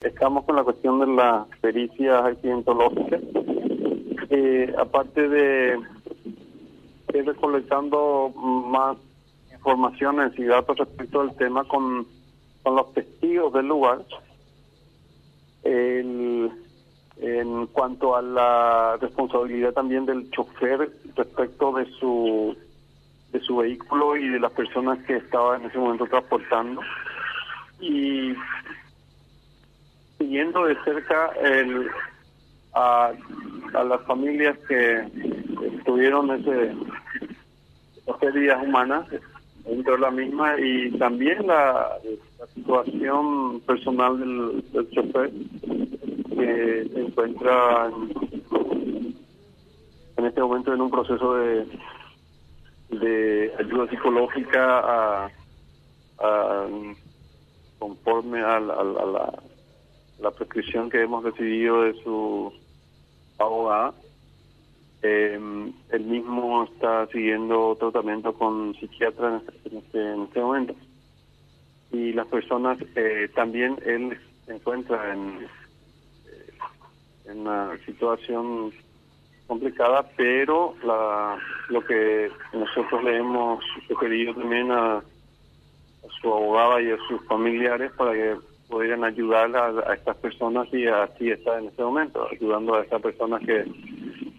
Estamos con la cuestión de las pericias accidentológicas. Eh, aparte de ir recolectando más informaciones y datos respecto al tema con, con los testigos del lugar, en cuanto a la responsabilidad también del chofer respecto de su de su vehículo y de las personas que estaba en ese momento transportando y siguiendo de cerca el, a, a las familias que tuvieron ese pérdidas humanas dentro de la misma y también la, situación personal del, del, chofer que se encuentra en, en, este momento en un proceso de, de ayuda psicológica a, a conforme a, a, a la la prescripción que hemos recibido de su abogada. Eh, él mismo está siguiendo tratamiento con psiquiatra en este, en este, momento. Y las personas, eh, también él se encuentra en, en una situación complicada, pero la, lo que nosotros le hemos sugerido también a, a su abogada y a sus familiares para que pudieran ayudar a, estas personas y así está en este momento, ayudando a estas personas que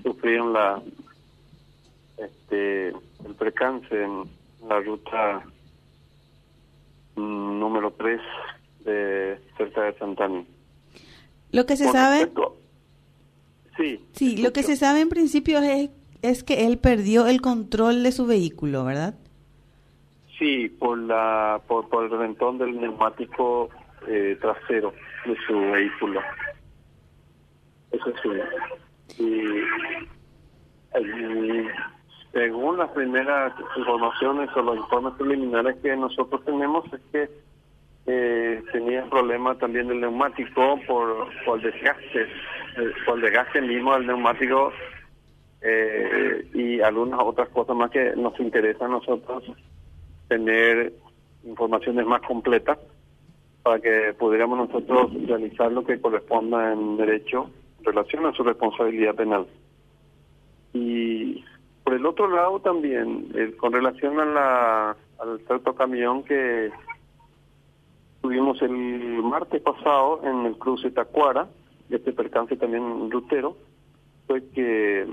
sufrieron la este el precance en la ruta mm, número 3 de cerca de Santana. Lo que se sabe Sí. Sí, lo que se sabe en principio es es que él perdió el control de su vehículo, ¿verdad? Sí, por la por, por el reventón del neumático eh, trasero de su vehículo. Eso sí. Y, según las primeras informaciones o los informes preliminares que nosotros tenemos es que eh, tenía problema también del neumático por, por desgaste, eh, por el desgaste mismo del neumático eh, y algunas otras cosas más que nos interesa a nosotros tener informaciones más completas para que pudiéramos nosotros realizar lo que corresponda en derecho en relación a su responsabilidad penal. Y por el otro lado también, eh, con relación a la, al cierto camión que tuvimos el martes pasado en el cruce Tacuara, este percance también rutero, fue que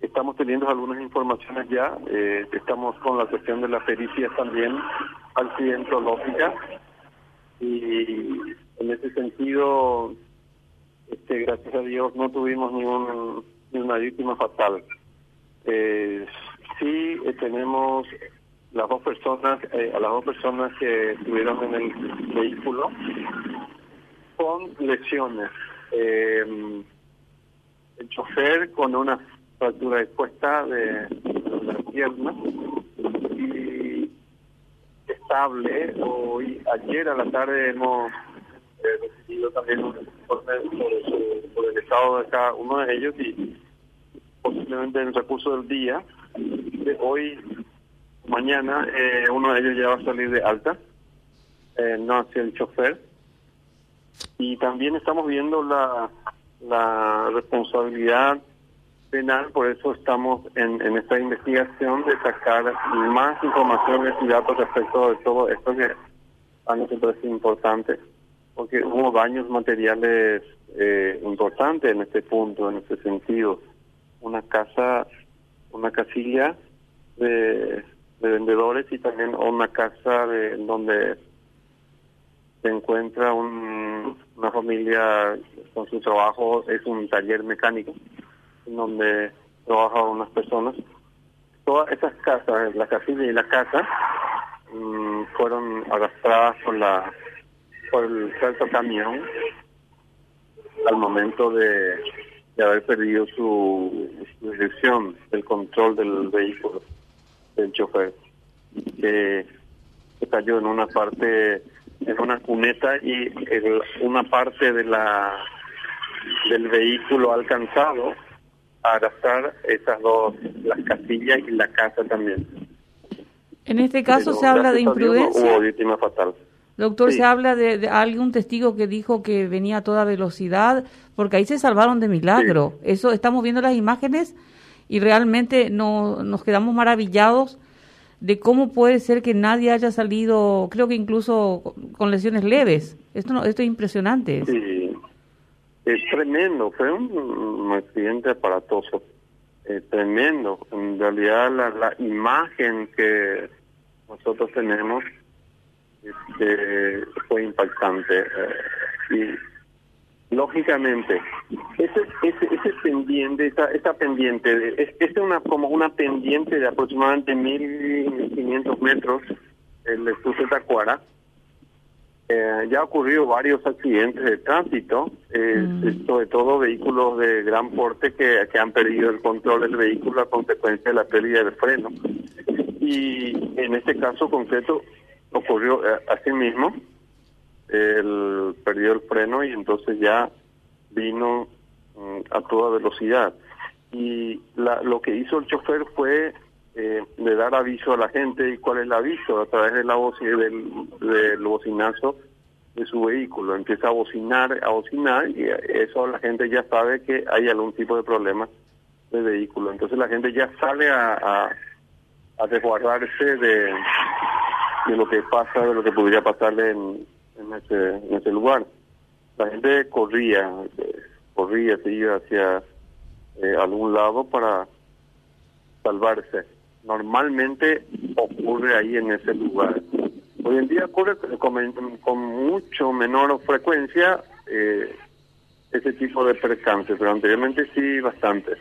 estamos teniendo algunas informaciones ya, eh, estamos con la cuestión de la pericia también accidentológica, y en ese sentido, este, gracias a Dios, no tuvimos ningún, ninguna víctima fatal. Eh, sí eh, tenemos las dos personas, eh, a las dos personas que estuvieron en el vehículo con lesiones. Eh, el chofer con una fractura expuesta de, de la pierna y estable. Hoy, ayer a la tarde hemos eh, recibido también un informe sobre, el estado de cada uno de ellos y posiblemente en el recurso del día, de hoy, mañana, eh, uno de ellos ya va a salir de alta, eh, no hacia el chofer. Y también estamos viendo la, la responsabilidad penal, por eso estamos en, en esta investigación de sacar más informaciones y datos respecto de todo esto que a nosotros es importante, porque hubo daños materiales eh, importantes en este punto, en este sentido. Una casa, una casilla de, de vendedores y también una casa de donde se encuentra un, una familia con su trabajo, es un taller mecánico donde trabajan unas personas. Todas esas casas, la casilla y la casa, mm, fueron arrastradas por la por el cierto camión al momento de, de haber perdido su, dirección, el control del vehículo, del chofer, que cayó en una parte, en una cuneta y en una parte de la del vehículo alcanzado a gastar esas dos, las casillas y la casa también. En este caso se habla de imprudencia. hubo víctima fatal. Doctor, se habla de, algún testigo que dijo que venía a toda velocidad, porque ahí se salvaron de milagro. Eso estamos viendo las imágenes y realmente no, nos quedamos maravillados de cómo puede ser que nadie haya salido, creo que incluso con lesiones leves. Esto no, esto es impresionante. Sí, es tremendo, fue un, accidente aparatoso, eh, tremendo. En realidad la, la imagen que nosotros tenemos este, fue impactante. Eh, y lógicamente, ese, ese, ese pendiente, esa, esa pendiente, es, es una como una pendiente de aproximadamente 1.500 metros, el de Tacuara. Eh, ya ha ocurrido varios accidentes de tránsito, eh, mm. sobre todo vehículos de gran porte que, que han perdido el control del vehículo a consecuencia de la pérdida del freno. Y en este caso concreto, ocurrió eh, así mismo, él perdió el freno y entonces ya vino mm, a toda velocidad. Y la, lo que hizo el chofer fue eh, de dar aviso a la gente. ¿Y cuál es el aviso? A través de la voz, del, del bocinazo de su vehículo. Empieza a bocinar, a bocinar y eso la gente ya sabe que hay algún tipo de problema de vehículo. Entonces la gente ya sale a, a, a de, de lo que pasa, de lo que podría pasarle en, en, ese, en ese lugar. La gente corría, corría, se iba hacia eh, algún lado para salvarse. Normalmente ocurre ahí en ese lugar. Hoy en día ocurre con, con mucho menor frecuencia eh, ese tipo de percance, pero anteriormente sí bastante.